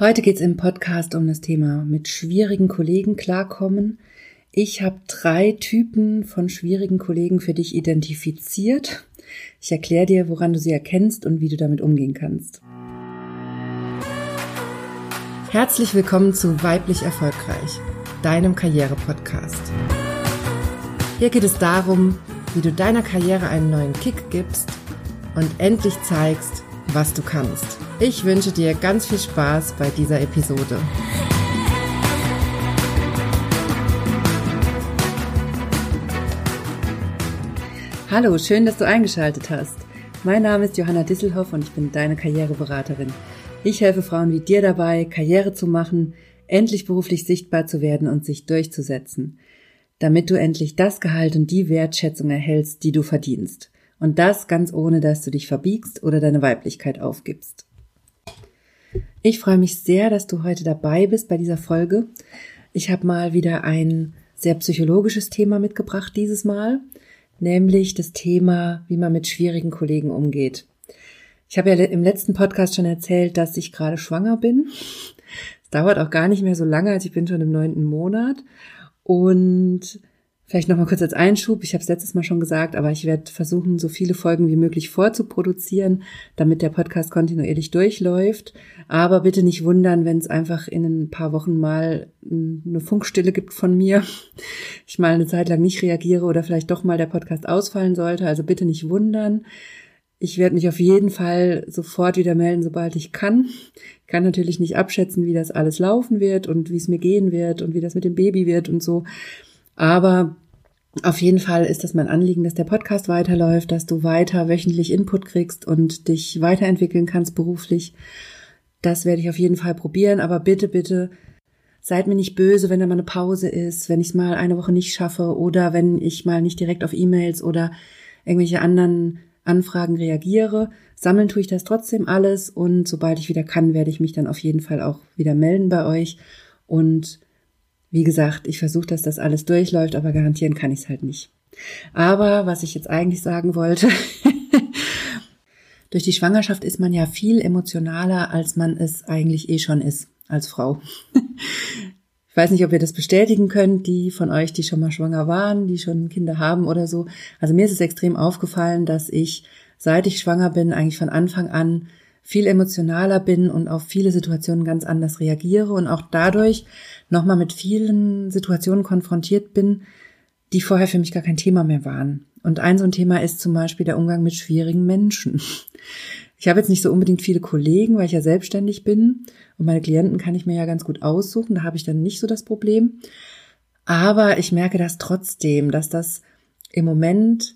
Heute geht's im Podcast um das Thema mit schwierigen Kollegen klarkommen. Ich habe drei Typen von schwierigen Kollegen für dich identifiziert. Ich erkläre dir, woran du sie erkennst und wie du damit umgehen kannst. Herzlich willkommen zu Weiblich Erfolgreich, deinem Karriere-Podcast. Hier geht es darum, wie du deiner Karriere einen neuen Kick gibst und endlich zeigst, was du kannst. Ich wünsche dir ganz viel Spaß bei dieser Episode. Hallo, schön, dass du eingeschaltet hast. Mein Name ist Johanna Disselhoff und ich bin deine Karriereberaterin. Ich helfe Frauen wie dir dabei, Karriere zu machen, endlich beruflich sichtbar zu werden und sich durchzusetzen, damit du endlich das Gehalt und die Wertschätzung erhältst, die du verdienst. Und das ganz ohne, dass du dich verbiegst oder deine Weiblichkeit aufgibst. Ich freue mich sehr, dass du heute dabei bist bei dieser Folge. Ich habe mal wieder ein sehr psychologisches Thema mitgebracht dieses Mal, nämlich das Thema, wie man mit schwierigen Kollegen umgeht. Ich habe ja im letzten Podcast schon erzählt, dass ich gerade schwanger bin. Es dauert auch gar nicht mehr so lange, als ich bin schon im neunten Monat. Und Vielleicht noch mal kurz als Einschub. Ich habe es letztes Mal schon gesagt, aber ich werde versuchen, so viele Folgen wie möglich vorzuproduzieren, damit der Podcast kontinuierlich durchläuft. Aber bitte nicht wundern, wenn es einfach in ein paar Wochen mal eine Funkstille gibt von mir. Ich mal eine Zeit lang nicht reagiere oder vielleicht doch mal der Podcast ausfallen sollte. Also bitte nicht wundern. Ich werde mich auf jeden Fall sofort wieder melden, sobald ich kann. Ich kann natürlich nicht abschätzen, wie das alles laufen wird und wie es mir gehen wird und wie das mit dem Baby wird und so. Aber auf jeden Fall ist das mein Anliegen, dass der Podcast weiterläuft, dass du weiter wöchentlich Input kriegst und dich weiterentwickeln kannst beruflich. Das werde ich auf jeden Fall probieren, aber bitte, bitte seid mir nicht böse, wenn da mal eine Pause ist, wenn ich es mal eine Woche nicht schaffe oder wenn ich mal nicht direkt auf E-Mails oder irgendwelche anderen Anfragen reagiere. Sammeln tue ich das trotzdem alles und sobald ich wieder kann, werde ich mich dann auf jeden Fall auch wieder melden bei euch und wie gesagt, ich versuche, dass das alles durchläuft, aber garantieren kann ich es halt nicht. Aber was ich jetzt eigentlich sagen wollte, durch die Schwangerschaft ist man ja viel emotionaler, als man es eigentlich eh schon ist als Frau. Ich weiß nicht, ob ihr das bestätigen könnt, die von euch, die schon mal schwanger waren, die schon Kinder haben oder so. Also mir ist es extrem aufgefallen, dass ich, seit ich schwanger bin, eigentlich von Anfang an viel emotionaler bin und auf viele Situationen ganz anders reagiere und auch dadurch nochmal mit vielen Situationen konfrontiert bin, die vorher für mich gar kein Thema mehr waren. Und ein so ein Thema ist zum Beispiel der Umgang mit schwierigen Menschen. Ich habe jetzt nicht so unbedingt viele Kollegen, weil ich ja selbstständig bin und meine Klienten kann ich mir ja ganz gut aussuchen, da habe ich dann nicht so das Problem. Aber ich merke das trotzdem, dass das im Moment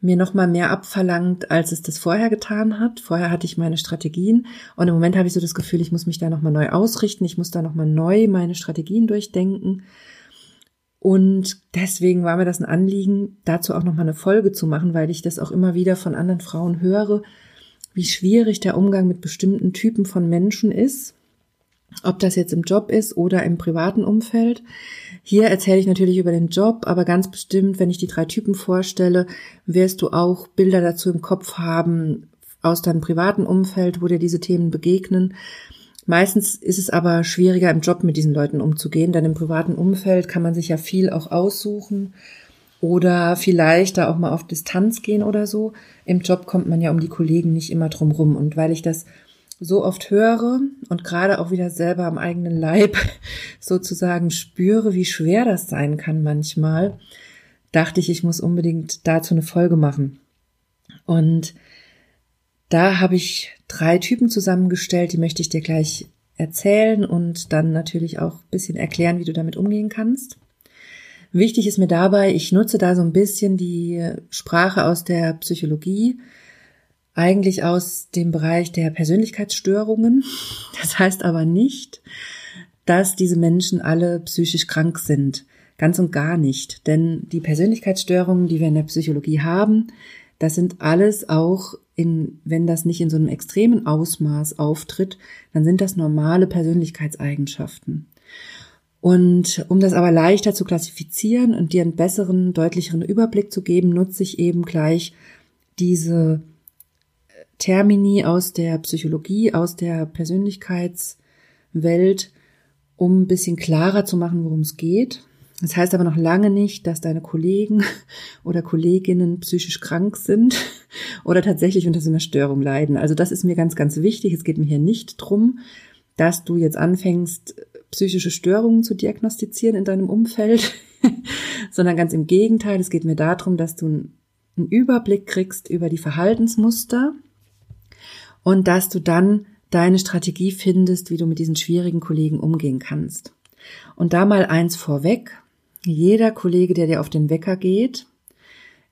mir noch mal mehr abverlangt, als es das vorher getan hat. Vorher hatte ich meine Strategien und im Moment habe ich so das Gefühl, ich muss mich da noch mal neu ausrichten, ich muss da noch mal neu meine Strategien durchdenken. Und deswegen war mir das ein Anliegen, dazu auch noch mal eine Folge zu machen, weil ich das auch immer wieder von anderen Frauen höre, wie schwierig der Umgang mit bestimmten Typen von Menschen ist ob das jetzt im Job ist oder im privaten Umfeld. Hier erzähle ich natürlich über den Job, aber ganz bestimmt, wenn ich die drei Typen vorstelle, wirst du auch Bilder dazu im Kopf haben aus deinem privaten Umfeld, wo dir diese Themen begegnen. Meistens ist es aber schwieriger im Job mit diesen Leuten umzugehen, denn im privaten Umfeld kann man sich ja viel auch aussuchen oder vielleicht da auch mal auf Distanz gehen oder so. Im Job kommt man ja um die Kollegen nicht immer drum rum und weil ich das so oft höre und gerade auch wieder selber am eigenen Leib sozusagen spüre, wie schwer das sein kann manchmal, dachte ich, ich muss unbedingt dazu eine Folge machen. Und da habe ich drei Typen zusammengestellt, die möchte ich dir gleich erzählen und dann natürlich auch ein bisschen erklären, wie du damit umgehen kannst. Wichtig ist mir dabei, ich nutze da so ein bisschen die Sprache aus der Psychologie, eigentlich aus dem Bereich der Persönlichkeitsstörungen. Das heißt aber nicht, dass diese Menschen alle psychisch krank sind. Ganz und gar nicht. Denn die Persönlichkeitsstörungen, die wir in der Psychologie haben, das sind alles auch in, wenn das nicht in so einem extremen Ausmaß auftritt, dann sind das normale Persönlichkeitseigenschaften. Und um das aber leichter zu klassifizieren und dir einen besseren, deutlicheren Überblick zu geben, nutze ich eben gleich diese Termini aus der Psychologie, aus der Persönlichkeitsforschung Welt, um ein bisschen klarer zu machen, worum es geht. Das heißt aber noch lange nicht, dass deine Kollegen oder Kolleginnen psychisch krank sind oder tatsächlich unter so einer Störung leiden. Also das ist mir ganz, ganz wichtig. Es geht mir hier nicht drum, dass du jetzt anfängst, psychische Störungen zu diagnostizieren in deinem Umfeld, sondern ganz im Gegenteil. Es geht mir darum, dass du einen Überblick kriegst über die Verhaltensmuster und dass du dann deine Strategie findest, wie du mit diesen schwierigen Kollegen umgehen kannst. Und da mal eins vorweg. Jeder Kollege, der dir auf den Wecker geht,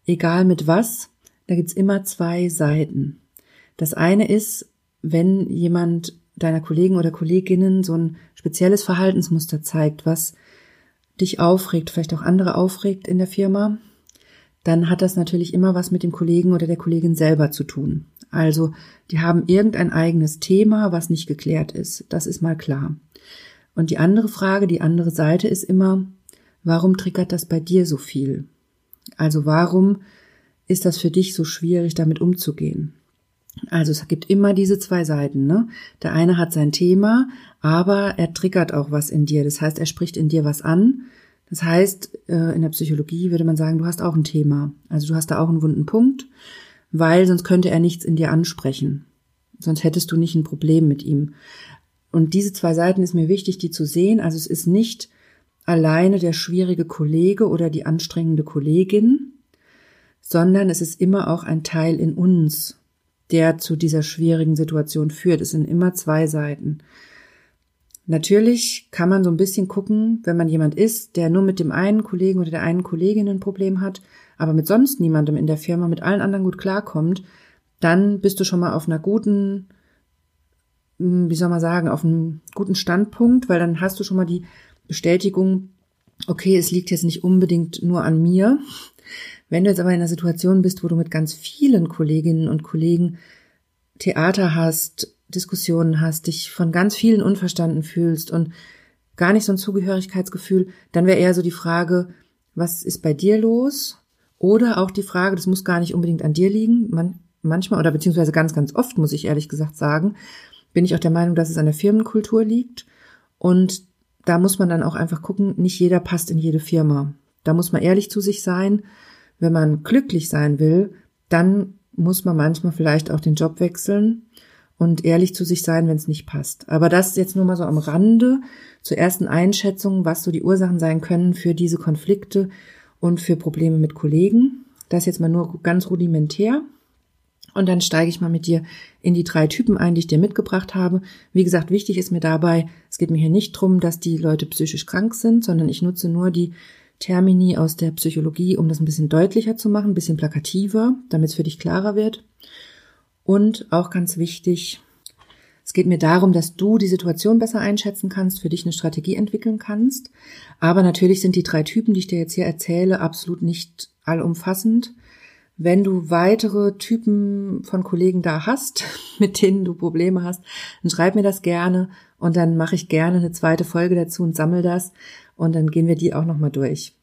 egal mit was, da gibt's immer zwei Seiten. Das eine ist, wenn jemand deiner Kollegen oder Kolleginnen so ein spezielles Verhaltensmuster zeigt, was dich aufregt, vielleicht auch andere aufregt in der Firma, dann hat das natürlich immer was mit dem Kollegen oder der Kollegin selber zu tun. Also, die haben irgendein eigenes Thema, was nicht geklärt ist. Das ist mal klar. Und die andere Frage, die andere Seite ist immer, warum triggert das bei dir so viel? Also, warum ist das für dich so schwierig, damit umzugehen? Also es gibt immer diese zwei Seiten. Ne? Der eine hat sein Thema, aber er triggert auch was in dir. Das heißt, er spricht in dir was an. Das heißt, äh, in der Psychologie würde man sagen, du hast auch ein Thema. Also du hast da auch einen wunden Punkt, weil sonst könnte er nichts in dir ansprechen. Sonst hättest du nicht ein Problem mit ihm. Und diese zwei Seiten ist mir wichtig, die zu sehen. Also es ist nicht alleine der schwierige Kollege oder die anstrengende Kollegin, sondern es ist immer auch ein Teil in uns, der zu dieser schwierigen Situation führt. Es sind immer zwei Seiten. Natürlich kann man so ein bisschen gucken, wenn man jemand ist, der nur mit dem einen Kollegen oder der einen Kollegin ein Problem hat, aber mit sonst niemandem in der Firma, mit allen anderen gut klarkommt, dann bist du schon mal auf einer guten, hm, wie soll man sagen, auf einem guten Standpunkt, weil dann hast du schon mal die Bestätigung, okay, es liegt jetzt nicht unbedingt nur an mir, wenn du jetzt aber in einer Situation bist, wo du mit ganz vielen Kolleginnen und Kollegen Theater hast, Diskussionen hast, dich von ganz vielen unverstanden fühlst und gar nicht so ein Zugehörigkeitsgefühl, dann wäre eher so die Frage, was ist bei dir los? Oder auch die Frage, das muss gar nicht unbedingt an dir liegen. Man, manchmal oder beziehungsweise ganz, ganz oft, muss ich ehrlich gesagt sagen, bin ich auch der Meinung, dass es an der Firmenkultur liegt. Und da muss man dann auch einfach gucken, nicht jeder passt in jede Firma. Da muss man ehrlich zu sich sein wenn man glücklich sein will, dann muss man manchmal vielleicht auch den Job wechseln und ehrlich zu sich sein, wenn es nicht passt. Aber das jetzt nur mal so am Rande zur ersten Einschätzung, was so die Ursachen sein können für diese Konflikte und für Probleme mit Kollegen. Das jetzt mal nur ganz rudimentär. Und dann steige ich mal mit dir in die drei Typen ein, die ich dir mitgebracht habe. Wie gesagt, wichtig ist mir dabei, es geht mir hier nicht drum, dass die Leute psychisch krank sind, sondern ich nutze nur die Termini aus der Psychologie, um das ein bisschen deutlicher zu machen, ein bisschen plakativer, damit es für dich klarer wird. Und auch ganz wichtig, es geht mir darum, dass du die Situation besser einschätzen kannst, für dich eine Strategie entwickeln kannst. Aber natürlich sind die drei Typen, die ich dir jetzt hier erzähle, absolut nicht allumfassend. Wenn du weitere Typen von Kollegen da hast, mit denen du Probleme hast, dann schreib mir das gerne und dann mache ich gerne eine zweite Folge dazu und sammel das und dann gehen wir die auch nochmal durch.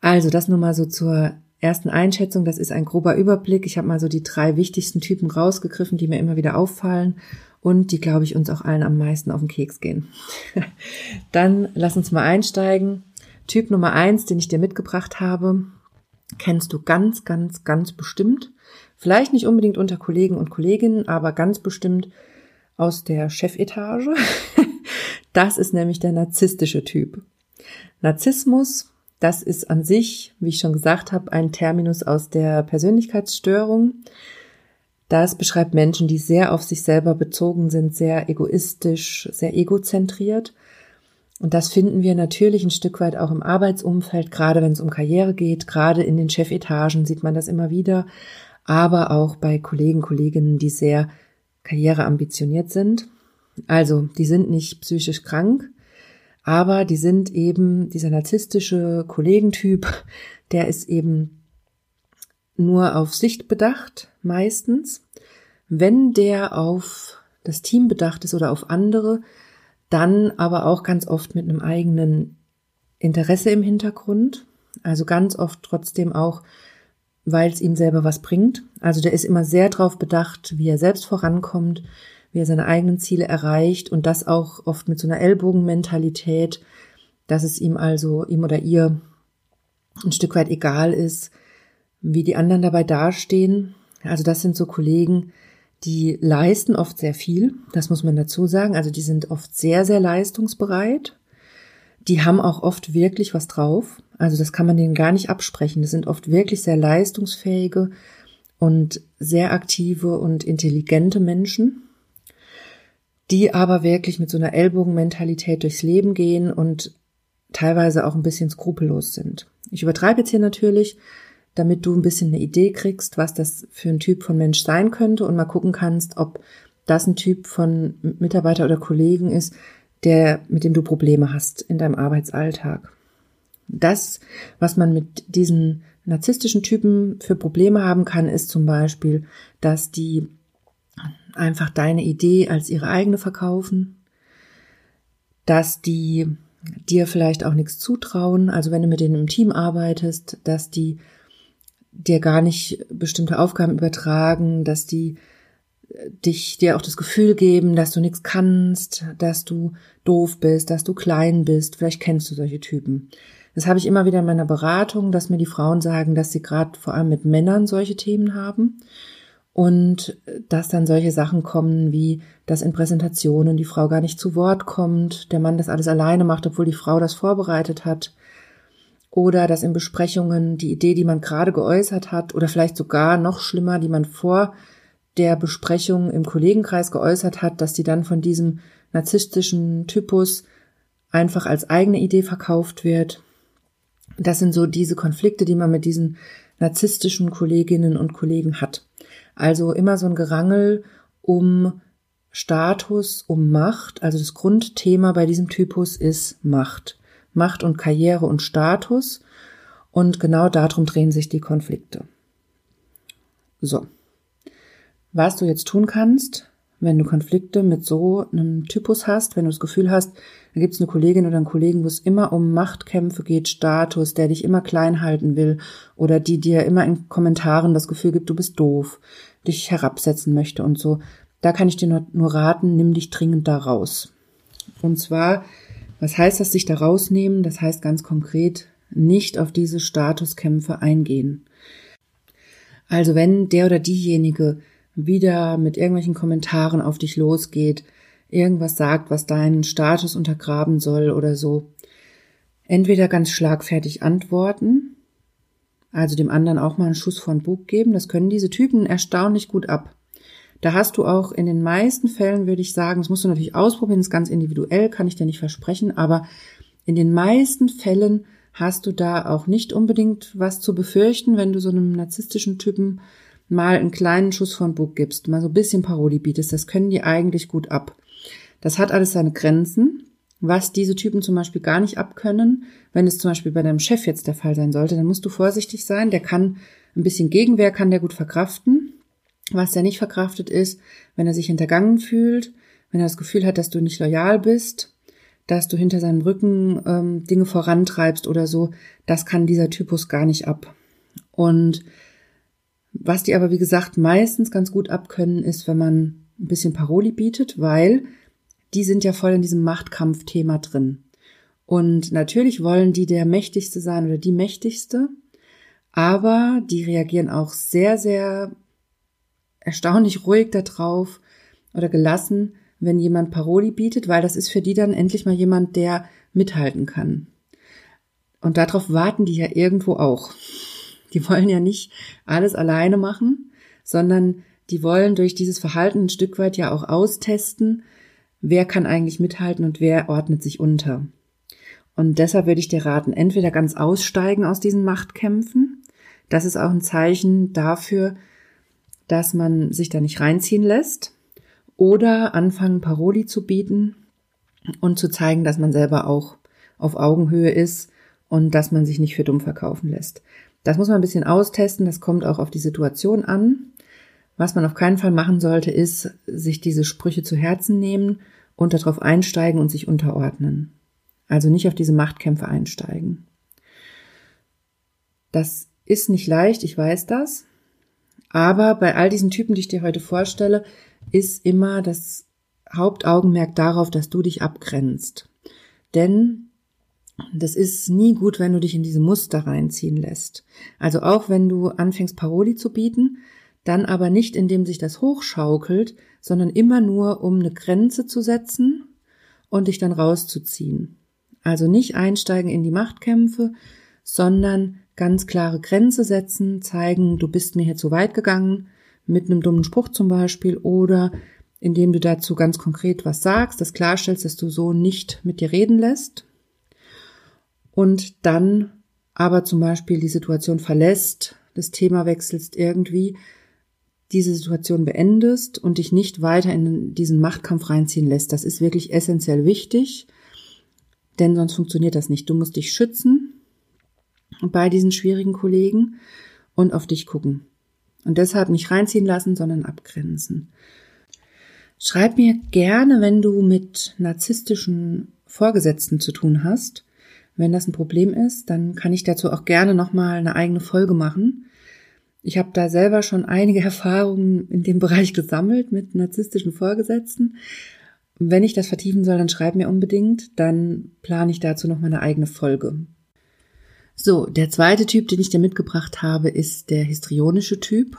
Also das nur mal so zur ersten Einschätzung. Das ist ein grober Überblick. Ich habe mal so die drei wichtigsten Typen rausgegriffen, die mir immer wieder auffallen und die, glaube ich, uns auch allen am meisten auf den Keks gehen. dann lass uns mal einsteigen. Typ Nummer eins, den ich dir mitgebracht habe, kennst du ganz, ganz, ganz bestimmt. Vielleicht nicht unbedingt unter Kollegen und Kolleginnen, aber ganz bestimmt aus der Chefetage. Das ist nämlich der narzisstische Typ. Narzissmus, das ist an sich, wie ich schon gesagt habe, ein Terminus aus der Persönlichkeitsstörung. Das beschreibt Menschen, die sehr auf sich selber bezogen sind, sehr egoistisch, sehr egozentriert. Und das finden wir natürlich ein Stück weit auch im Arbeitsumfeld, gerade wenn es um Karriere geht, gerade in den Chefetagen sieht man das immer wieder, aber auch bei Kollegen, Kolleginnen, die sehr karriereambitioniert sind. Also, die sind nicht psychisch krank, aber die sind eben dieser narzisstische Kollegentyp, der ist eben nur auf Sicht bedacht, meistens. Wenn der auf das Team bedacht ist oder auf andere, dann aber auch ganz oft mit einem eigenen Interesse im Hintergrund. Also ganz oft trotzdem auch, weil es ihm selber was bringt. Also der ist immer sehr darauf bedacht, wie er selbst vorankommt, wie er seine eigenen Ziele erreicht und das auch oft mit so einer Ellbogenmentalität, dass es ihm also, ihm oder ihr ein Stück weit egal ist, wie die anderen dabei dastehen. Also das sind so Kollegen, die leisten oft sehr viel, das muss man dazu sagen. Also die sind oft sehr, sehr leistungsbereit. Die haben auch oft wirklich was drauf. Also das kann man denen gar nicht absprechen. Das sind oft wirklich sehr leistungsfähige und sehr aktive und intelligente Menschen, die aber wirklich mit so einer Ellbogenmentalität durchs Leben gehen und teilweise auch ein bisschen skrupellos sind. Ich übertreibe jetzt hier natürlich, damit du ein bisschen eine Idee kriegst, was das für ein Typ von Mensch sein könnte und mal gucken kannst, ob das ein Typ von Mitarbeiter oder Kollegen ist, der, mit dem du Probleme hast in deinem Arbeitsalltag. Das, was man mit diesen narzisstischen Typen für Probleme haben kann, ist zum Beispiel, dass die einfach deine Idee als ihre eigene verkaufen, dass die dir vielleicht auch nichts zutrauen, also wenn du mit denen im Team arbeitest, dass die dir gar nicht bestimmte Aufgaben übertragen, dass die äh, dich dir auch das Gefühl geben, dass du nichts kannst, dass du doof bist, dass du klein bist. Vielleicht kennst du solche Typen. Das habe ich immer wieder in meiner Beratung, dass mir die Frauen sagen, dass sie gerade vor allem mit Männern solche Themen haben und dass dann solche Sachen kommen wie, dass in Präsentationen die Frau gar nicht zu Wort kommt, der Mann das alles alleine macht, obwohl die Frau das vorbereitet hat oder dass in Besprechungen die Idee, die man gerade geäußert hat oder vielleicht sogar noch schlimmer, die man vor der Besprechung im Kollegenkreis geäußert hat, dass die dann von diesem narzisstischen Typus einfach als eigene Idee verkauft wird. Das sind so diese Konflikte, die man mit diesen narzisstischen Kolleginnen und Kollegen hat. Also immer so ein Gerangel um Status, um Macht. Also das Grundthema bei diesem Typus ist Macht. Macht und Karriere und Status. Und genau darum drehen sich die Konflikte. So. Was du jetzt tun kannst, wenn du Konflikte mit so einem Typus hast, wenn du das Gefühl hast, da gibt es eine Kollegin oder einen Kollegen, wo es immer um Machtkämpfe geht, Status, der dich immer klein halten will oder die dir immer in Kommentaren das Gefühl gibt, du bist doof, dich herabsetzen möchte und so. Da kann ich dir nur, nur raten, nimm dich dringend da raus. Und zwar was heißt das, sich da rausnehmen? Das heißt ganz konkret, nicht auf diese Statuskämpfe eingehen. Also wenn der oder diejenige wieder mit irgendwelchen Kommentaren auf dich losgeht, irgendwas sagt, was deinen Status untergraben soll oder so, entweder ganz schlagfertig antworten, also dem anderen auch mal einen Schuss von Bug geben, das können diese Typen erstaunlich gut ab. Da hast du auch in den meisten Fällen, würde ich sagen, das musst du natürlich ausprobieren, ist ganz individuell, kann ich dir nicht versprechen, aber in den meisten Fällen hast du da auch nicht unbedingt was zu befürchten, wenn du so einem narzisstischen Typen mal einen kleinen Schuss von Bug gibst, mal so ein bisschen Parodie bietest, das können die eigentlich gut ab. Das hat alles seine Grenzen. Was diese Typen zum Beispiel gar nicht abkönnen, wenn es zum Beispiel bei deinem Chef jetzt der Fall sein sollte, dann musst du vorsichtig sein. Der kann ein bisschen Gegenwehr, kann der gut verkraften. Was er nicht verkraftet ist, wenn er sich hintergangen fühlt, wenn er das Gefühl hat, dass du nicht loyal bist, dass du hinter seinem Rücken ähm, Dinge vorantreibst oder so, das kann dieser Typus gar nicht ab. Und was die aber, wie gesagt, meistens ganz gut abkönnen, ist, wenn man ein bisschen Paroli bietet, weil die sind ja voll in diesem Machtkampfthema drin. Und natürlich wollen die der Mächtigste sein oder die Mächtigste, aber die reagieren auch sehr, sehr erstaunlich ruhig darauf oder gelassen, wenn jemand Paroli bietet, weil das ist für die dann endlich mal jemand, der mithalten kann. Und darauf warten die ja irgendwo auch. Die wollen ja nicht alles alleine machen, sondern die wollen durch dieses Verhalten ein Stück weit ja auch austesten, wer kann eigentlich mithalten und wer ordnet sich unter. Und deshalb würde ich dir raten, entweder ganz aussteigen aus diesen Machtkämpfen. Das ist auch ein Zeichen dafür, dass man sich da nicht reinziehen lässt oder anfangen, Paroli zu bieten und zu zeigen, dass man selber auch auf Augenhöhe ist und dass man sich nicht für dumm verkaufen lässt. Das muss man ein bisschen austesten, das kommt auch auf die Situation an. Was man auf keinen Fall machen sollte, ist, sich diese Sprüche zu Herzen nehmen und darauf einsteigen und sich unterordnen. Also nicht auf diese Machtkämpfe einsteigen. Das ist nicht leicht, ich weiß das. Aber bei all diesen Typen, die ich dir heute vorstelle, ist immer das Hauptaugenmerk darauf, dass du dich abgrenzt. Denn das ist nie gut, wenn du dich in diese Muster reinziehen lässt. Also auch wenn du anfängst, Paroli zu bieten, dann aber nicht, indem sich das hochschaukelt, sondern immer nur, um eine Grenze zu setzen und dich dann rauszuziehen. Also nicht einsteigen in die Machtkämpfe, sondern ganz klare Grenze setzen, zeigen, du bist mir hier zu weit gegangen, mit einem dummen Spruch zum Beispiel, oder indem du dazu ganz konkret was sagst, das klarstellst, dass du so nicht mit dir reden lässt und dann aber zum Beispiel die Situation verlässt, das Thema wechselst irgendwie, diese Situation beendest und dich nicht weiter in diesen Machtkampf reinziehen lässt. Das ist wirklich essentiell wichtig, denn sonst funktioniert das nicht. Du musst dich schützen bei diesen schwierigen Kollegen und auf dich gucken. Und deshalb nicht reinziehen lassen, sondern abgrenzen. Schreib mir gerne, wenn du mit narzisstischen Vorgesetzten zu tun hast. Wenn das ein Problem ist, dann kann ich dazu auch gerne nochmal eine eigene Folge machen. Ich habe da selber schon einige Erfahrungen in dem Bereich gesammelt mit narzisstischen Vorgesetzten. Wenn ich das vertiefen soll, dann schreib mir unbedingt, dann plane ich dazu nochmal eine eigene Folge. So, der zweite Typ, den ich dir mitgebracht habe, ist der histrionische Typ.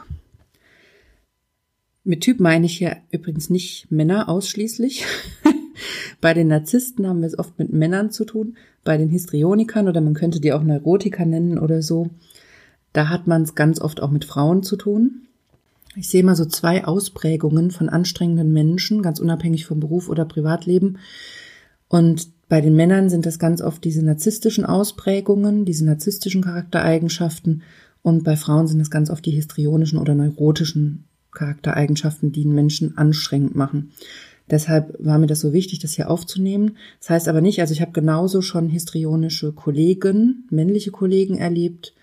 Mit Typ meine ich hier übrigens nicht Männer ausschließlich. Bei den Narzissten haben wir es oft mit Männern zu tun, bei den Histrionikern oder man könnte die auch Neurotiker nennen oder so. Da hat man es ganz oft auch mit Frauen zu tun. Ich sehe mal so zwei Ausprägungen von anstrengenden Menschen, ganz unabhängig vom Beruf oder Privatleben. Und bei den Männern sind das ganz oft diese narzisstischen Ausprägungen, diese narzisstischen Charaktereigenschaften. Und bei Frauen sind es ganz oft die histrionischen oder neurotischen Charaktereigenschaften, die einen Menschen anstrengend machen. Deshalb war mir das so wichtig, das hier aufzunehmen. Das heißt aber nicht, also ich habe genauso schon histrionische Kollegen, männliche Kollegen erlebt.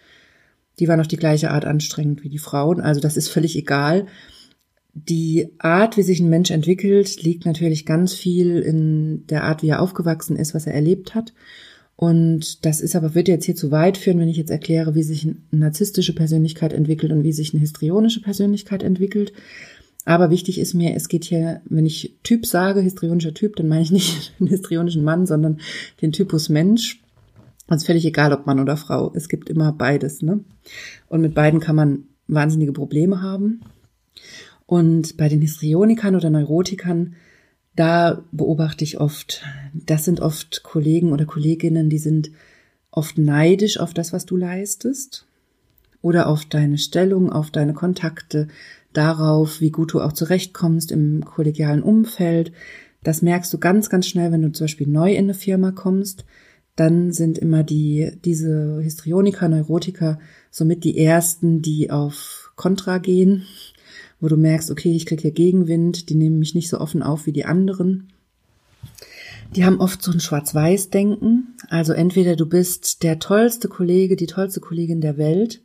Die waren auf die gleiche Art anstrengend wie die Frauen. Also das ist völlig egal. Die Art, wie sich ein Mensch entwickelt, liegt natürlich ganz viel in der Art, wie er aufgewachsen ist, was er erlebt hat. Und das ist aber, wird jetzt hier zu weit führen, wenn ich jetzt erkläre, wie sich eine narzisstische Persönlichkeit entwickelt und wie sich eine histrionische Persönlichkeit entwickelt. Aber wichtig ist mir, es geht hier, wenn ich Typ sage, histrionischer Typ, dann meine ich nicht den histrionischen Mann, sondern den Typus Mensch. Also völlig egal, ob Mann oder Frau. Es gibt immer beides, ne? Und mit beiden kann man wahnsinnige Probleme haben. Und bei den Histrionikern oder Neurotikern, da beobachte ich oft, das sind oft Kollegen oder Kolleginnen, die sind oft neidisch auf das, was du leistest oder auf deine Stellung, auf deine Kontakte, darauf, wie gut du auch zurechtkommst im kollegialen Umfeld. Das merkst du ganz, ganz schnell, wenn du zum Beispiel neu in eine Firma kommst. Dann sind immer die, diese Histrioniker, Neurotiker somit die ersten, die auf Kontra gehen, wo du merkst, okay, ich kriege hier Gegenwind, die nehmen mich nicht so offen auf wie die anderen. Die haben oft so ein Schwarz-Weiß-Denken. Also entweder du bist der tollste Kollege, die tollste Kollegin der Welt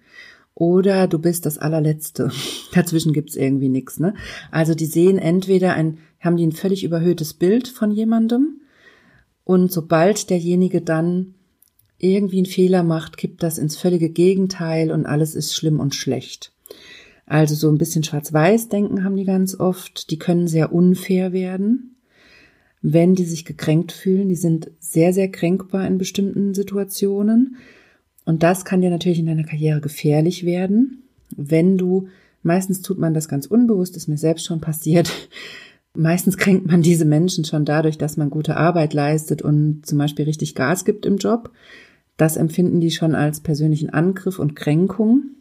oder du bist das allerletzte. Dazwischen gibt's irgendwie nichts. Ne? Also die sehen entweder ein, haben die ein völlig überhöhtes Bild von jemandem und sobald derjenige dann irgendwie einen Fehler macht, kippt das ins völlige Gegenteil und alles ist schlimm und schlecht. Also so ein bisschen Schwarz-Weiß-Denken haben die ganz oft. Die können sehr unfair werden, wenn die sich gekränkt fühlen. Die sind sehr, sehr kränkbar in bestimmten Situationen. Und das kann dir natürlich in deiner Karriere gefährlich werden, wenn du, meistens tut man das ganz unbewusst, ist mir selbst schon passiert, meistens kränkt man diese Menschen schon dadurch, dass man gute Arbeit leistet und zum Beispiel richtig Gas gibt im Job. Das empfinden die schon als persönlichen Angriff und Kränkung,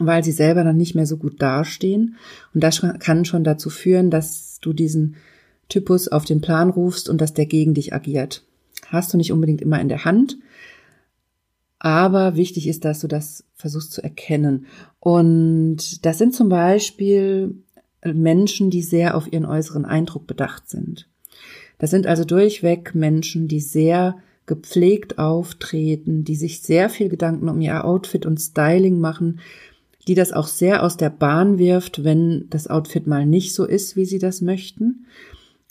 weil sie selber dann nicht mehr so gut dastehen. Und das kann schon dazu führen, dass du diesen Typus auf den Plan rufst und dass der gegen dich agiert. Hast du nicht unbedingt immer in der Hand, aber wichtig ist, dass du das versuchst zu erkennen. Und das sind zum Beispiel Menschen, die sehr auf ihren äußeren Eindruck bedacht sind. Das sind also durchweg Menschen, die sehr gepflegt auftreten, die sich sehr viel Gedanken um ihr Outfit und Styling machen, die das auch sehr aus der Bahn wirft, wenn das Outfit mal nicht so ist, wie sie das möchten.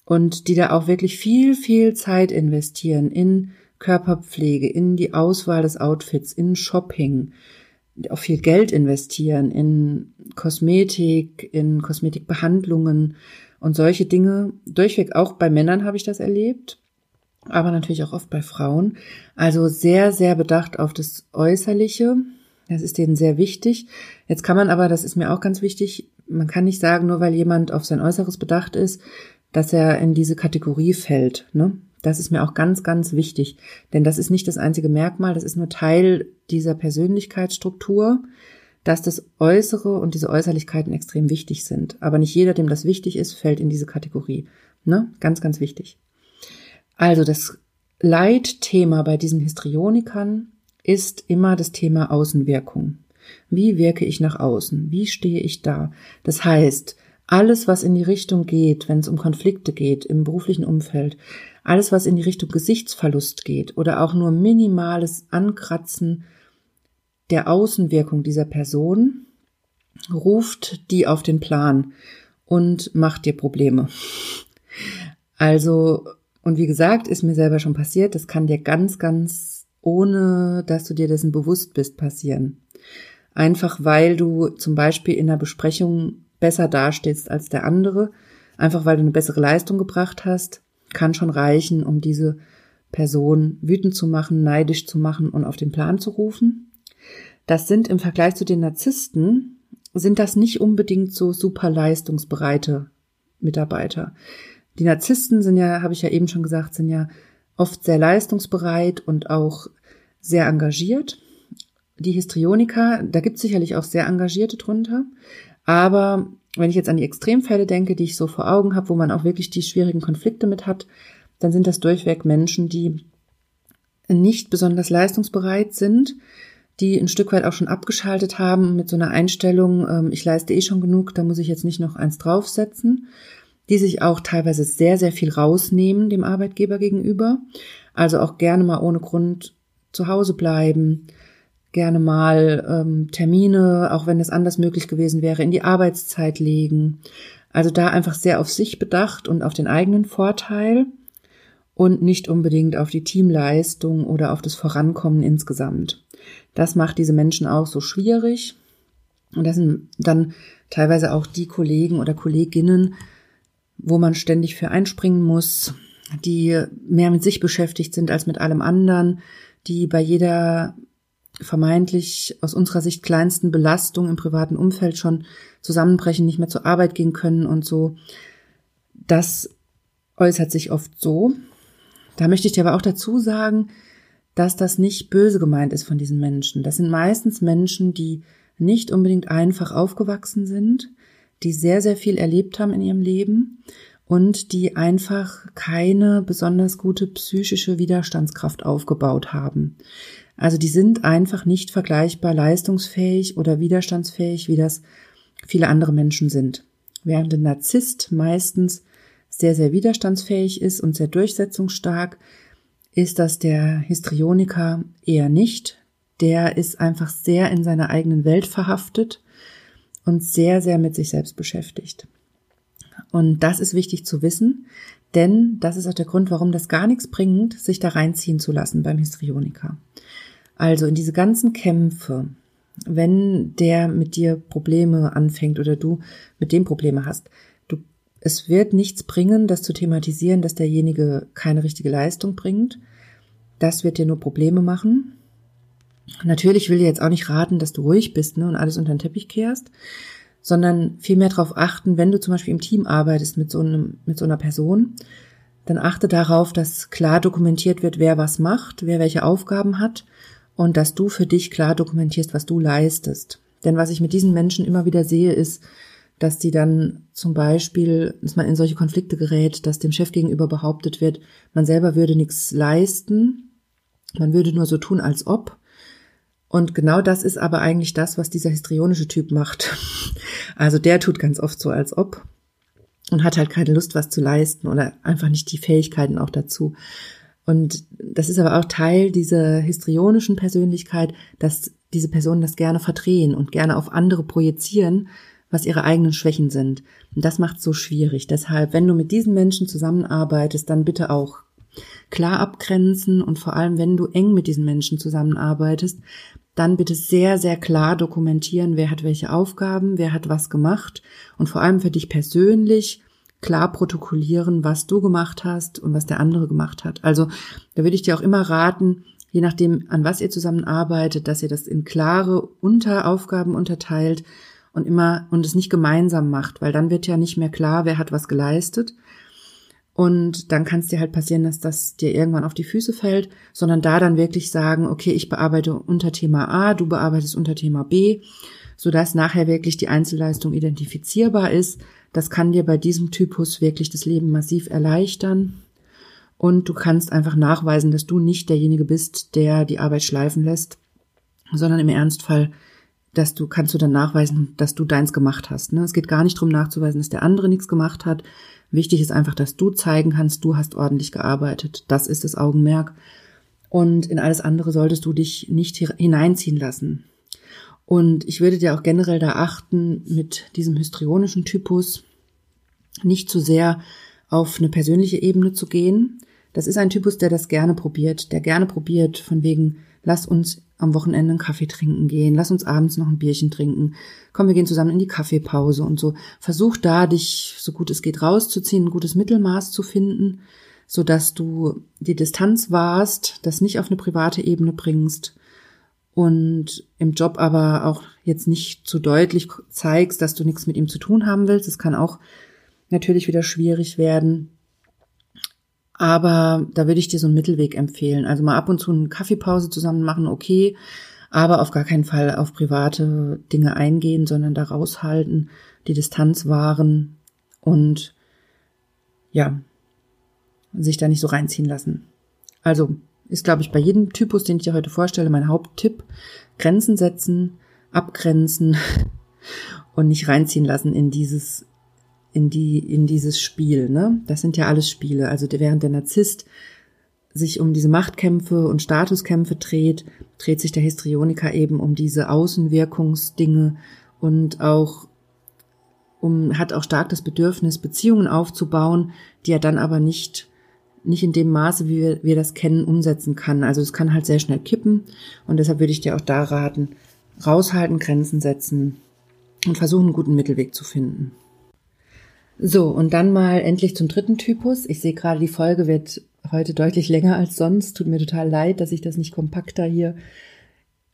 Und die da auch wirklich viel, viel Zeit investieren in Körperpflege, in die Auswahl des Outfits, in Shopping. auch viel Geld investieren in Kosmetik, in Kosmetikbehandlungen und solche Dinge. Durchweg auch bei Männern habe ich das erlebt, aber natürlich auch oft bei Frauen. Also sehr, sehr bedacht auf das Äußerliche. Das ist denen sehr wichtig. Jetzt kann man aber, das ist mir auch ganz wichtig, man kann nicht sagen, nur weil jemand auf sein Äußeres bedacht ist, dass er in diese Kategorie fällt. Ne? Das ist mir auch ganz, ganz wichtig, denn das ist nicht das einzige Merkmal, das ist nur Teil dieser Persönlichkeitsstruktur, dass das Äußere und diese Äußerlichkeiten extrem wichtig sind. Aber nicht jeder, dem das wichtig ist, fällt in diese Kategorie. Ne? Ganz, ganz wichtig. Also das Leitthema bei diesen Histrionikern ist immer das Thema Außenwirkung. Wie wirke ich nach außen? Wie stehe ich da? Das heißt, alles, was in die Richtung geht, wenn es um Konflikte geht im beruflichen Umfeld, alles, was in die Richtung Gesichtsverlust geht oder auch nur minimales Ankratzen der Außenwirkung dieser Person, ruft die auf den Plan und macht dir Probleme. Also, und wie gesagt, ist mir selber schon passiert, das kann dir ganz, ganz ohne, dass du dir dessen bewusst bist, passieren. Einfach weil du zum Beispiel in einer Besprechung besser dastehst als der andere, einfach weil du eine bessere Leistung gebracht hast, kann schon reichen, um diese Person wütend zu machen, neidisch zu machen und auf den Plan zu rufen. Das sind im Vergleich zu den Narzissten, sind das nicht unbedingt so super leistungsbereite Mitarbeiter. Die Narzissten sind ja, habe ich ja eben schon gesagt, sind ja oft sehr leistungsbereit und auch sehr engagiert. Die Histrioniker, da gibt es sicherlich auch sehr Engagierte drunter, aber wenn ich jetzt an die Extremfälle denke, die ich so vor Augen habe, wo man auch wirklich die schwierigen Konflikte mit hat, dann sind das durchweg Menschen, die nicht besonders leistungsbereit sind, die ein Stück weit auch schon abgeschaltet haben mit so einer Einstellung, ähm, ich leiste eh schon genug, da muss ich jetzt nicht noch eins draufsetzen, die sich auch teilweise sehr, sehr viel rausnehmen dem Arbeitgeber gegenüber, also auch gerne mal ohne Grund zu Hause bleiben, gerne mal ähm, Termine, auch wenn es anders möglich gewesen wäre, in die Arbeitszeit legen. Also da einfach sehr auf sich bedacht und auf den eigenen Vorteil und nicht unbedingt auf die Teamleistung oder auf das Vorankommen insgesamt. Das macht diese Menschen auch so schwierig. Und das sind dann teilweise auch die Kollegen oder Kolleginnen, wo man ständig für einspringen muss, die mehr mit sich beschäftigt sind als mit allem anderen, die bei jeder vermeintlich aus unserer Sicht kleinsten Belastungen im privaten Umfeld schon zusammenbrechen, nicht mehr zur Arbeit gehen können und so. Das äußert sich oft so. Da möchte ich dir aber auch dazu sagen, dass das nicht böse gemeint ist von diesen Menschen. Das sind meistens Menschen, die nicht unbedingt einfach aufgewachsen sind, die sehr, sehr viel erlebt haben in ihrem Leben und die einfach keine besonders gute psychische Widerstandskraft aufgebaut haben. Also die sind einfach nicht vergleichbar leistungsfähig oder widerstandsfähig, wie das viele andere Menschen sind. Während ein Narzisst meistens sehr, sehr widerstandsfähig ist und sehr durchsetzungsstark, ist das der Histrioniker eher nicht. Der ist einfach sehr in seiner eigenen Welt verhaftet und sehr, sehr mit sich selbst beschäftigt. Und das ist wichtig zu wissen, denn das ist auch der Grund, warum das gar nichts bringt, sich da reinziehen zu lassen beim Histrioniker. Also in diese ganzen Kämpfe, wenn der mit dir Probleme anfängt oder du mit dem Probleme hast, du, es wird nichts bringen, das zu thematisieren, dass derjenige keine richtige Leistung bringt. Das wird dir nur Probleme machen. Natürlich will ich jetzt auch nicht raten, dass du ruhig bist ne, und alles unter den Teppich kehrst, sondern vielmehr darauf achten, wenn du zum Beispiel im Team arbeitest mit so, einem, mit so einer Person, dann achte darauf, dass klar dokumentiert wird, wer was macht, wer welche Aufgaben hat und dass du für dich klar dokumentierst, was du leistest. Denn was ich mit diesen Menschen immer wieder sehe, ist, dass die dann zum Beispiel, dass man in solche Konflikte gerät, dass dem Chef gegenüber behauptet wird, man selber würde nichts leisten, man würde nur so tun, als ob. Und genau das ist aber eigentlich das, was dieser histrionische Typ macht. Also der tut ganz oft so, als ob und hat halt keine Lust, was zu leisten oder einfach nicht die Fähigkeiten auch dazu. Und das ist aber auch Teil dieser histrionischen Persönlichkeit, dass diese Personen das gerne verdrehen und gerne auf andere projizieren, was ihre eigenen Schwächen sind. Und das macht es so schwierig. Deshalb, wenn du mit diesen Menschen zusammenarbeitest, dann bitte auch klar abgrenzen und vor allem, wenn du eng mit diesen Menschen zusammenarbeitest, dann bitte sehr, sehr klar dokumentieren, wer hat welche Aufgaben, wer hat was gemacht und vor allem für dich persönlich klar protokollieren, was du gemacht hast und was der andere gemacht hat. Also da würde ich dir auch immer raten, je nachdem, an was ihr zusammenarbeitet, dass ihr das in klare Unteraufgaben unterteilt und immer und es nicht gemeinsam macht, weil dann wird ja nicht mehr klar, wer hat was geleistet. Und dann kann es dir halt passieren, dass das dir irgendwann auf die Füße fällt, sondern da dann wirklich sagen, okay, ich bearbeite unter Thema A, du bearbeitest unter Thema B, sodass nachher wirklich die Einzelleistung identifizierbar ist. Das kann dir bei diesem Typus wirklich das Leben massiv erleichtern. Und du kannst einfach nachweisen, dass du nicht derjenige bist, der die Arbeit schleifen lässt, sondern im Ernstfall dass du kannst du dann nachweisen, dass du deins gemacht hast. Ne? Es geht gar nicht darum nachzuweisen, dass der andere nichts gemacht hat. Wichtig ist einfach, dass du zeigen kannst, du hast ordentlich gearbeitet. Das ist das Augenmerk. Und in alles andere solltest du dich nicht hineinziehen lassen. Und ich würde dir auch generell da achten, mit diesem histrionischen Typus nicht zu sehr auf eine persönliche Ebene zu gehen. Das ist ein Typus, der das gerne probiert, der gerne probiert, von wegen, lass uns am Wochenende einen Kaffee trinken gehen, lass uns abends noch ein Bierchen trinken, komm, wir gehen zusammen in die Kaffeepause und so. Versuch da, dich so gut es geht rauszuziehen, ein gutes Mittelmaß zu finden, so dass du die Distanz wahrst, das nicht auf eine private Ebene bringst und im Job aber auch jetzt nicht zu deutlich zeigst, dass du nichts mit ihm zu tun haben willst. Das kann auch natürlich wieder schwierig werden. Aber da würde ich dir so einen Mittelweg empfehlen. Also mal ab und zu eine Kaffeepause zusammen machen, okay, aber auf gar keinen Fall auf private Dinge eingehen, sondern da raushalten, die Distanz wahren und ja, sich da nicht so reinziehen lassen. Also ist, glaube ich, bei jedem Typus, den ich dir heute vorstelle, mein Haupttipp. Grenzen setzen, abgrenzen und nicht reinziehen lassen in dieses in die, in dieses Spiel, ne? Das sind ja alles Spiele. Also während der Narzisst sich um diese Machtkämpfe und Statuskämpfe dreht, dreht sich der Histrioniker eben um diese Außenwirkungsdinge und auch um, hat auch stark das Bedürfnis, Beziehungen aufzubauen, die er dann aber nicht, nicht in dem Maße, wie wir, wir das kennen, umsetzen kann. Also es kann halt sehr schnell kippen und deshalb würde ich dir auch da raten, raushalten, Grenzen setzen und versuchen, einen guten Mittelweg zu finden. So, und dann mal endlich zum dritten Typus. Ich sehe gerade, die Folge wird heute deutlich länger als sonst. Tut mir total leid, dass ich das nicht kompakter hier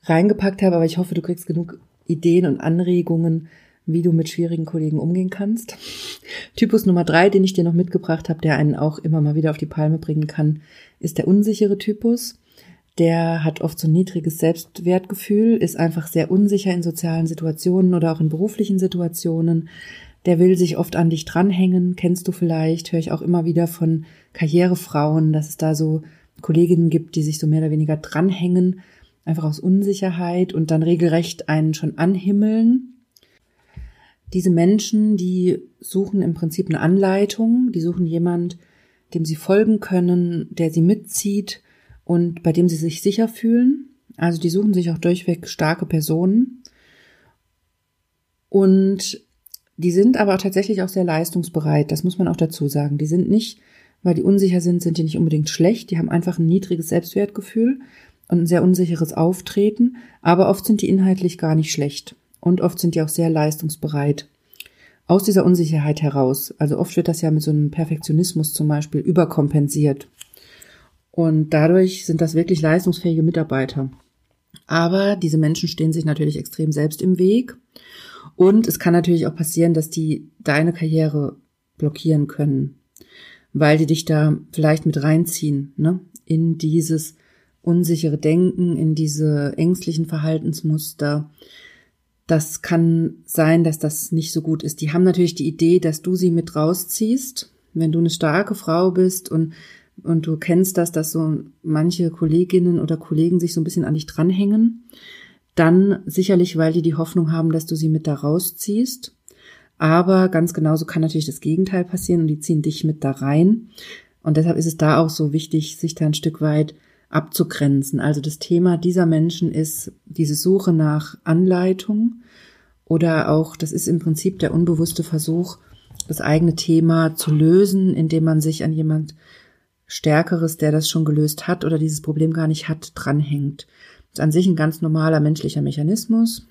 reingepackt habe, aber ich hoffe, du kriegst genug Ideen und Anregungen, wie du mit schwierigen Kollegen umgehen kannst. Typus Nummer drei, den ich dir noch mitgebracht habe, der einen auch immer mal wieder auf die Palme bringen kann, ist der unsichere Typus. Der hat oft so ein niedriges Selbstwertgefühl, ist einfach sehr unsicher in sozialen Situationen oder auch in beruflichen Situationen, der will sich oft an dich dranhängen, kennst du vielleicht, höre ich auch immer wieder von Karrierefrauen, dass es da so Kolleginnen gibt, die sich so mehr oder weniger dranhängen, einfach aus Unsicherheit und dann regelrecht einen schon anhimmeln. Diese Menschen, die suchen im Prinzip eine Anleitung, die suchen jemand, dem sie folgen können, der sie mitzieht und bei dem sie sich sicher fühlen. Also die suchen sich auch durchweg starke Personen. Und die sind aber tatsächlich auch sehr leistungsbereit, das muss man auch dazu sagen. Die sind nicht, weil die unsicher sind, sind die nicht unbedingt schlecht, die haben einfach ein niedriges Selbstwertgefühl und ein sehr unsicheres Auftreten, aber oft sind die inhaltlich gar nicht schlecht und oft sind die auch sehr leistungsbereit. Aus dieser Unsicherheit heraus, also oft wird das ja mit so einem Perfektionismus zum Beispiel überkompensiert. Und dadurch sind das wirklich leistungsfähige Mitarbeiter. Aber diese Menschen stehen sich natürlich extrem selbst im Weg und es kann natürlich auch passieren, dass die deine Karriere blockieren können, weil die dich da vielleicht mit reinziehen, ne? In dieses unsichere Denken, in diese ängstlichen Verhaltensmuster. Das kann sein, dass das nicht so gut ist. Die haben natürlich die Idee, dass du sie mit rausziehst, wenn du eine starke Frau bist und und du kennst das, dass so manche Kolleginnen oder Kollegen sich so ein bisschen an dich dranhängen dann sicherlich, weil die die Hoffnung haben, dass du sie mit da rausziehst. Aber ganz genauso kann natürlich das Gegenteil passieren und die ziehen dich mit da rein. Und deshalb ist es da auch so wichtig, sich da ein Stück weit abzugrenzen. Also das Thema dieser Menschen ist diese Suche nach Anleitung oder auch, das ist im Prinzip der unbewusste Versuch, das eigene Thema zu lösen, indem man sich an jemand Stärkeres, der das schon gelöst hat oder dieses Problem gar nicht hat, dranhängt. Ist an sich ein ganz normaler menschlicher Mechanismus,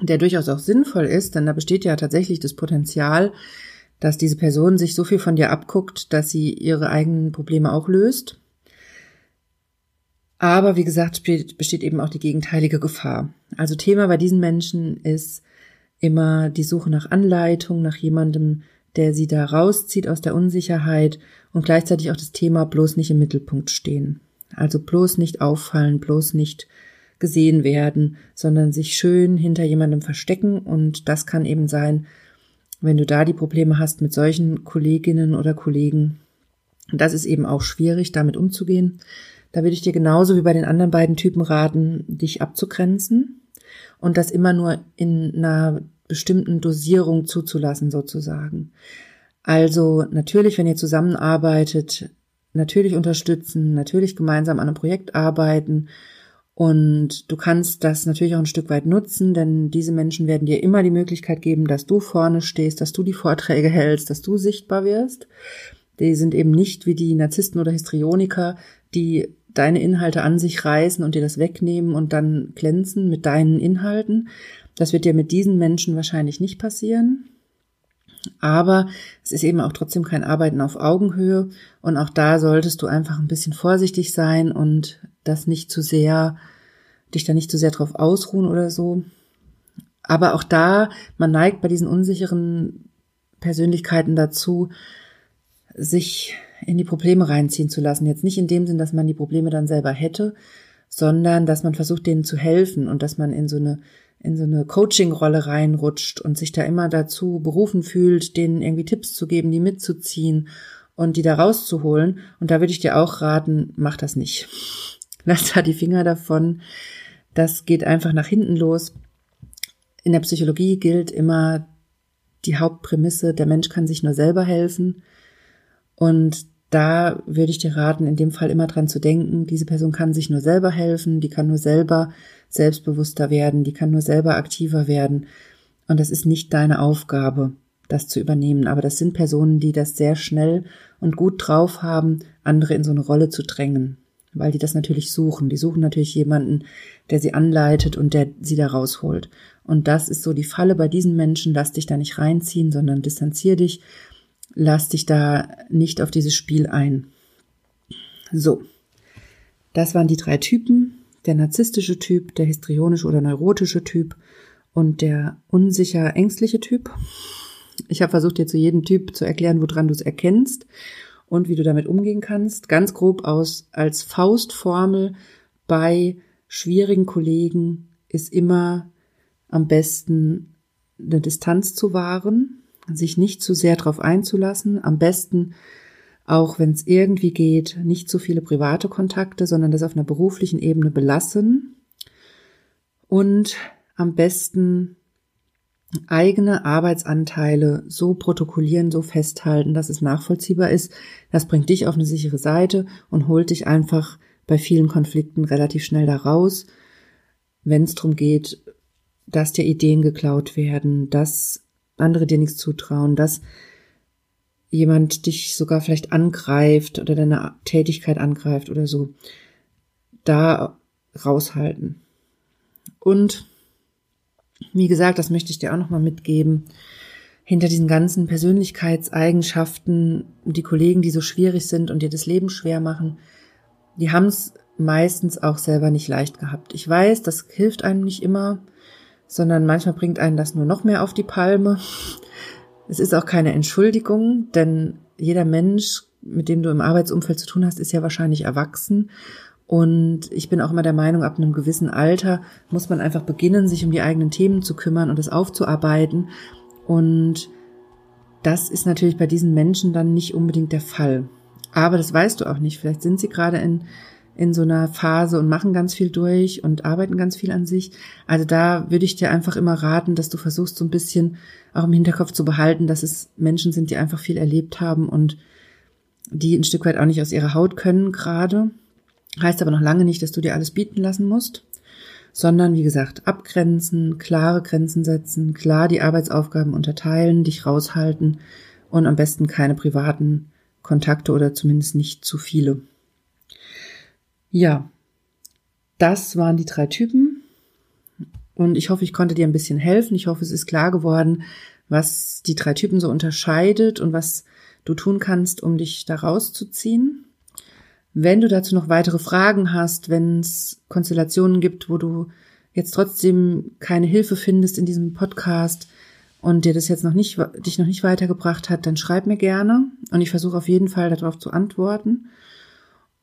der durchaus auch sinnvoll ist, denn da besteht ja tatsächlich das Potenzial, dass diese Person sich so viel von dir abguckt, dass sie ihre eigenen Probleme auch löst. Aber wie gesagt, besteht eben auch die gegenteilige Gefahr. Also Thema bei diesen Menschen ist immer die Suche nach Anleitung, nach jemandem, der sie da rauszieht aus der Unsicherheit und gleichzeitig auch das Thema bloß nicht im Mittelpunkt stehen. Also bloß nicht auffallen, bloß nicht gesehen werden, sondern sich schön hinter jemandem verstecken und das kann eben sein, wenn du da die Probleme hast mit solchen Kolleginnen oder Kollegen. Das ist eben auch schwierig, damit umzugehen. Da würde ich dir genauso wie bei den anderen beiden Typen raten, dich abzugrenzen und das immer nur in einer bestimmten Dosierung zuzulassen sozusagen. Also natürlich, wenn ihr zusammenarbeitet, natürlich unterstützen, natürlich gemeinsam an einem Projekt arbeiten und du kannst das natürlich auch ein Stück weit nutzen, denn diese Menschen werden dir immer die Möglichkeit geben, dass du vorne stehst, dass du die Vorträge hältst, dass du sichtbar wirst. Die sind eben nicht wie die Narzissten oder Histrioniker, die deine Inhalte an sich reißen und dir das wegnehmen und dann glänzen mit deinen Inhalten. Das wird dir mit diesen Menschen wahrscheinlich nicht passieren. Aber es ist eben auch trotzdem kein Arbeiten auf Augenhöhe und auch da solltest du einfach ein bisschen vorsichtig sein und das nicht zu sehr, dich da nicht zu sehr drauf ausruhen oder so. Aber auch da, man neigt bei diesen unsicheren Persönlichkeiten dazu, sich in die Probleme reinziehen zu lassen. Jetzt nicht in dem Sinn, dass man die Probleme dann selber hätte, sondern dass man versucht, denen zu helfen und dass man in so eine in so eine Coaching-Rolle reinrutscht und sich da immer dazu berufen fühlt, denen irgendwie Tipps zu geben, die mitzuziehen und die da rauszuholen. Und da würde ich dir auch raten, mach das nicht. Lass da die Finger davon. Das geht einfach nach hinten los. In der Psychologie gilt immer die Hauptprämisse, der Mensch kann sich nur selber helfen. Und da würde ich dir raten, in dem Fall immer dran zu denken, diese Person kann sich nur selber helfen, die kann nur selber selbstbewusster werden, die kann nur selber aktiver werden. Und das ist nicht deine Aufgabe, das zu übernehmen. Aber das sind Personen, die das sehr schnell und gut drauf haben, andere in so eine Rolle zu drängen, weil die das natürlich suchen. Die suchen natürlich jemanden, der sie anleitet und der sie da rausholt. Und das ist so die Falle bei diesen Menschen. Lass dich da nicht reinziehen, sondern distanzier dich lass dich da nicht auf dieses Spiel ein. So, das waren die drei Typen. Der narzisstische Typ, der histrionische oder neurotische Typ und der unsicher ängstliche Typ. Ich habe versucht, dir zu jedem Typ zu erklären, woran du es erkennst und wie du damit umgehen kannst. Ganz grob aus als Faustformel bei schwierigen Kollegen ist immer am besten eine Distanz zu wahren, sich nicht zu sehr darauf einzulassen, am besten auch wenn es irgendwie geht, nicht zu viele private Kontakte, sondern das auf einer beruflichen Ebene belassen und am besten eigene Arbeitsanteile so protokollieren, so festhalten, dass es nachvollziehbar ist. Das bringt dich auf eine sichere Seite und holt dich einfach bei vielen Konflikten relativ schnell da raus, wenn es darum geht, dass dir Ideen geklaut werden, dass andere dir nichts zutrauen, dass jemand dich sogar vielleicht angreift oder deine Tätigkeit angreift oder so, da raushalten. Und wie gesagt, das möchte ich dir auch nochmal mitgeben. Hinter diesen ganzen Persönlichkeitseigenschaften, die Kollegen, die so schwierig sind und dir das Leben schwer machen, die haben es meistens auch selber nicht leicht gehabt. Ich weiß, das hilft einem nicht immer sondern manchmal bringt einen das nur noch mehr auf die Palme. Es ist auch keine Entschuldigung, denn jeder Mensch, mit dem du im Arbeitsumfeld zu tun hast, ist ja wahrscheinlich erwachsen. Und ich bin auch immer der Meinung, ab einem gewissen Alter muss man einfach beginnen, sich um die eigenen Themen zu kümmern und es aufzuarbeiten. Und das ist natürlich bei diesen Menschen dann nicht unbedingt der Fall. Aber das weißt du auch nicht. Vielleicht sind sie gerade in in so einer Phase und machen ganz viel durch und arbeiten ganz viel an sich. Also da würde ich dir einfach immer raten, dass du versuchst so ein bisschen auch im Hinterkopf zu behalten, dass es Menschen sind, die einfach viel erlebt haben und die ein Stück weit auch nicht aus ihrer Haut können gerade. Heißt aber noch lange nicht, dass du dir alles bieten lassen musst, sondern wie gesagt, abgrenzen, klare Grenzen setzen, klar die Arbeitsaufgaben unterteilen, dich raushalten und am besten keine privaten Kontakte oder zumindest nicht zu viele. Ja, das waren die drei Typen. Und ich hoffe, ich konnte dir ein bisschen helfen. Ich hoffe, es ist klar geworden, was die drei Typen so unterscheidet und was du tun kannst, um dich da rauszuziehen. Wenn du dazu noch weitere Fragen hast, wenn es Konstellationen gibt, wo du jetzt trotzdem keine Hilfe findest in diesem Podcast und dir das jetzt noch nicht, dich noch nicht weitergebracht hat, dann schreib mir gerne und ich versuche auf jeden Fall darauf zu antworten.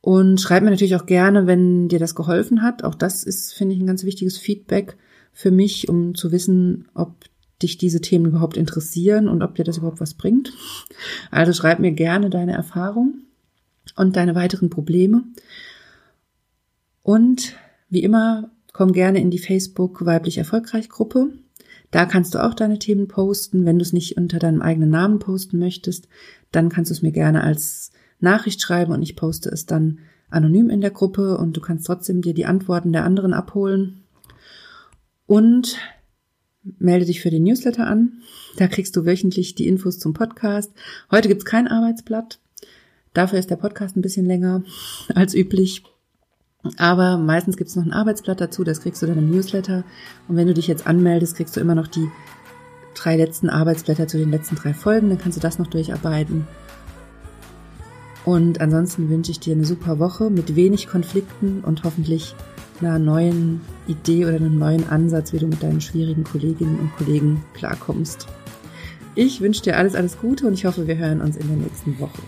Und schreib mir natürlich auch gerne, wenn dir das geholfen hat. Auch das ist, finde ich, ein ganz wichtiges Feedback für mich, um zu wissen, ob dich diese Themen überhaupt interessieren und ob dir das überhaupt was bringt. Also schreib mir gerne deine Erfahrung und deine weiteren Probleme. Und wie immer, komm gerne in die Facebook Weiblich Erfolgreich Gruppe. Da kannst du auch deine Themen posten. Wenn du es nicht unter deinem eigenen Namen posten möchtest, dann kannst du es mir gerne als Nachricht schreiben und ich poste es dann anonym in der Gruppe und du kannst trotzdem dir die Antworten der anderen abholen. Und melde dich für den Newsletter an. Da kriegst du wöchentlich die Infos zum Podcast. Heute gibt's kein Arbeitsblatt. Dafür ist der Podcast ein bisschen länger als üblich. Aber meistens gibt's noch ein Arbeitsblatt dazu, das kriegst du dann im Newsletter. Und wenn du dich jetzt anmeldest, kriegst du immer noch die drei letzten Arbeitsblätter zu den letzten drei Folgen. Dann kannst du das noch durcharbeiten. Und ansonsten wünsche ich dir eine super Woche mit wenig Konflikten und hoffentlich einer neuen Idee oder einem neuen Ansatz, wie du mit deinen schwierigen Kolleginnen und Kollegen klarkommst. Ich wünsche dir alles, alles Gute und ich hoffe, wir hören uns in der nächsten Woche.